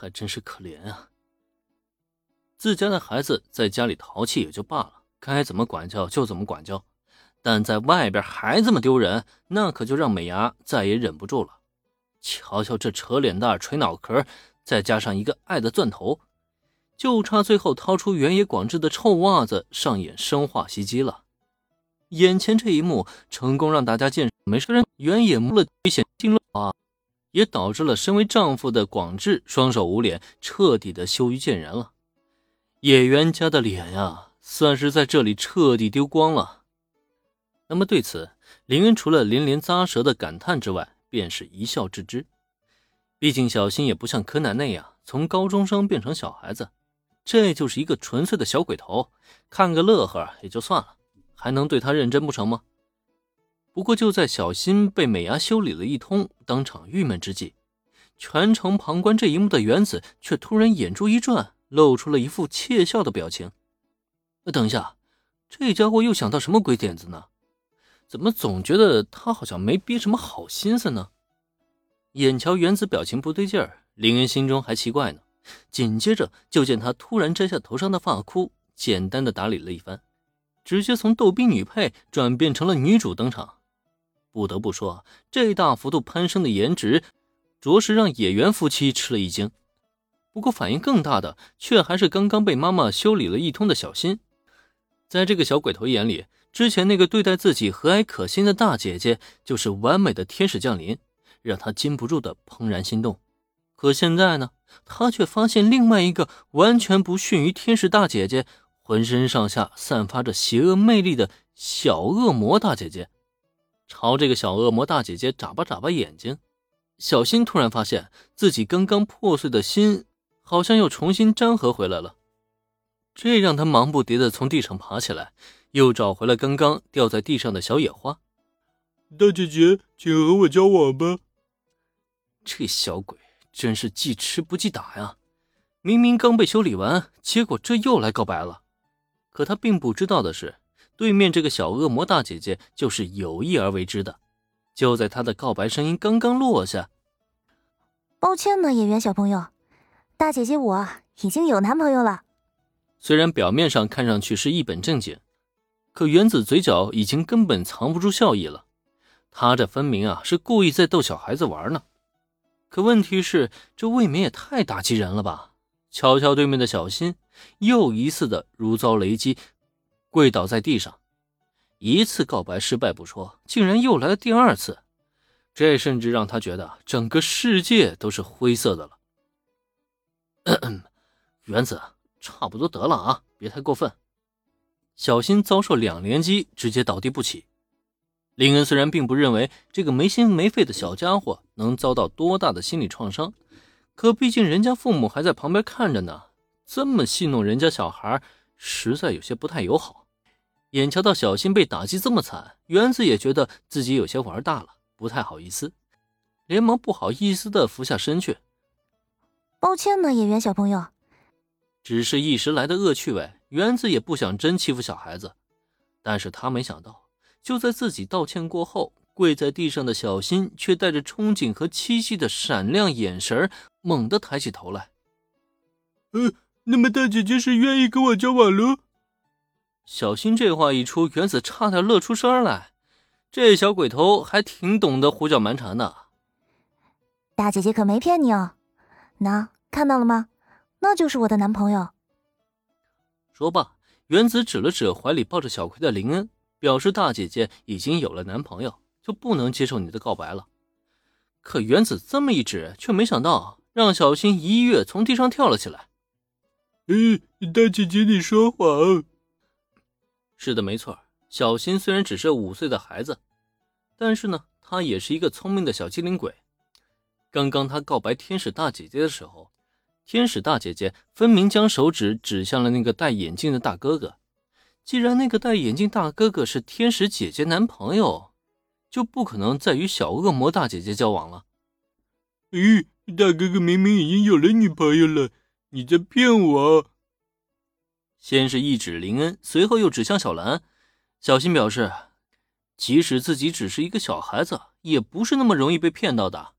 还真是可怜啊。自家的孩子在家里淘气也就罢了，该怎么管教就怎么管教，但在外边还这么丢人，那可就让美伢再也忍不住了。瞧瞧这扯脸蛋、垂脑壳，再加上一个爱的钻头，就差最后掏出原野广志的臭袜子上演生化袭击了。眼前这一幕成功让大家见识没事人，原野摸了危险心了啊，也导致了身为丈夫的广志双手捂脸，彻底的羞于见人了。野原家的脸呀，算是在这里彻底丢光了。那么对此，林恩除了连连咂舌的感叹之外，便是一笑置之。毕竟小新也不像柯南那样从高中生变成小孩子，这就是一个纯粹的小鬼头，看个乐呵也就算了，还能对他认真不成吗？不过就在小新被美伢修理了一通，当场郁闷之际，全程旁观这一幕的原子却突然眼珠一转。露出了一副窃笑的表情。等一下，这家伙又想到什么鬼点子呢？怎么总觉得他好像没憋什么好心思呢？眼瞧原子表情不对劲儿，林恩心中还奇怪呢。紧接着就见他突然摘下头上的发箍，简单的打理了一番，直接从逗逼女配转变成了女主登场。不得不说，这大幅度攀升的颜值，着实让野原夫妻吃了一惊。不过，反应更大的却还是刚刚被妈妈修理了一通的小新。在这个小鬼头眼里，之前那个对待自己和蔼可亲的大姐姐就是完美的天使降临，让他禁不住的怦然心动。可现在呢，他却发现另外一个完全不逊于天使大姐姐，浑身上下散发着邪恶魅力的小恶魔大姐姐。朝这个小恶魔大姐姐眨巴眨巴眼睛，小新突然发现自己刚刚破碎的心。好像又重新粘合回来了，这让他忙不迭地从地上爬起来，又找回了刚刚掉在地上的小野花。大姐姐，请和我交往吧。这小鬼真是记吃不记打呀！明明刚被修理完，结果这又来告白了。可他并不知道的是，对面这个小恶魔大姐姐就是有意而为之的。就在他的告白声音刚刚落下，抱歉呢，演员小朋友。大姐姐，我已经有男朋友了。虽然表面上看上去是一本正经，可原子嘴角已经根本藏不住笑意了。他这分明啊是故意在逗小孩子玩呢。可问题是，这未免也太打击人了吧？瞧瞧对面的小新，又一次的如遭雷击，跪倒在地上。一次告白失败不说，竟然又来了第二次，这甚至让他觉得整个世界都是灰色的了。原子，差不多得了啊，别太过分。小新遭受两连击，直接倒地不起。林恩虽然并不认为这个没心没肺的小家伙能遭到多大的心理创伤，可毕竟人家父母还在旁边看着呢，这么戏弄人家小孩，实在有些不太友好。眼瞧到小新被打击这么惨，园子也觉得自己有些玩大了，不太好意思，连忙不好意思的俯下身去。抱歉呢，演员小朋友。只是一时来的恶趣味，园子也不想真欺负小孩子。但是他没想到，就在自己道歉过后，跪在地上的小新却带着憧憬和期冀的闪亮眼神，猛地抬起头来。呃，那么大姐姐是愿意跟我交往了？小新这话一出，原子差点乐出声来。这小鬼头还挺懂得胡搅蛮缠的。大姐姐可没骗你哦。那看到了吗？那就是我的男朋友。说罢，原子指了指怀里抱着小葵的林恩，表示大姐姐已经有了男朋友，就不能接受你的告白了。可原子这么一指，却没想到让小新一跃从地上跳了起来。嗯，大姐姐，你说谎。是的，没错。小新虽然只是五岁的孩子，但是呢，他也是一个聪明的小机灵鬼。刚刚他告白天使大姐姐的时候，天使大姐姐分明将手指指向了那个戴眼镜的大哥哥。既然那个戴眼镜大哥哥是天使姐姐男朋友，就不可能再与小恶魔大姐姐交往了。咦，大哥哥明明已经有了女朋友了，你在骗我？先是一指林恩，随后又指向小兰。小心表示，即使自己只是一个小孩子，也不是那么容易被骗到的。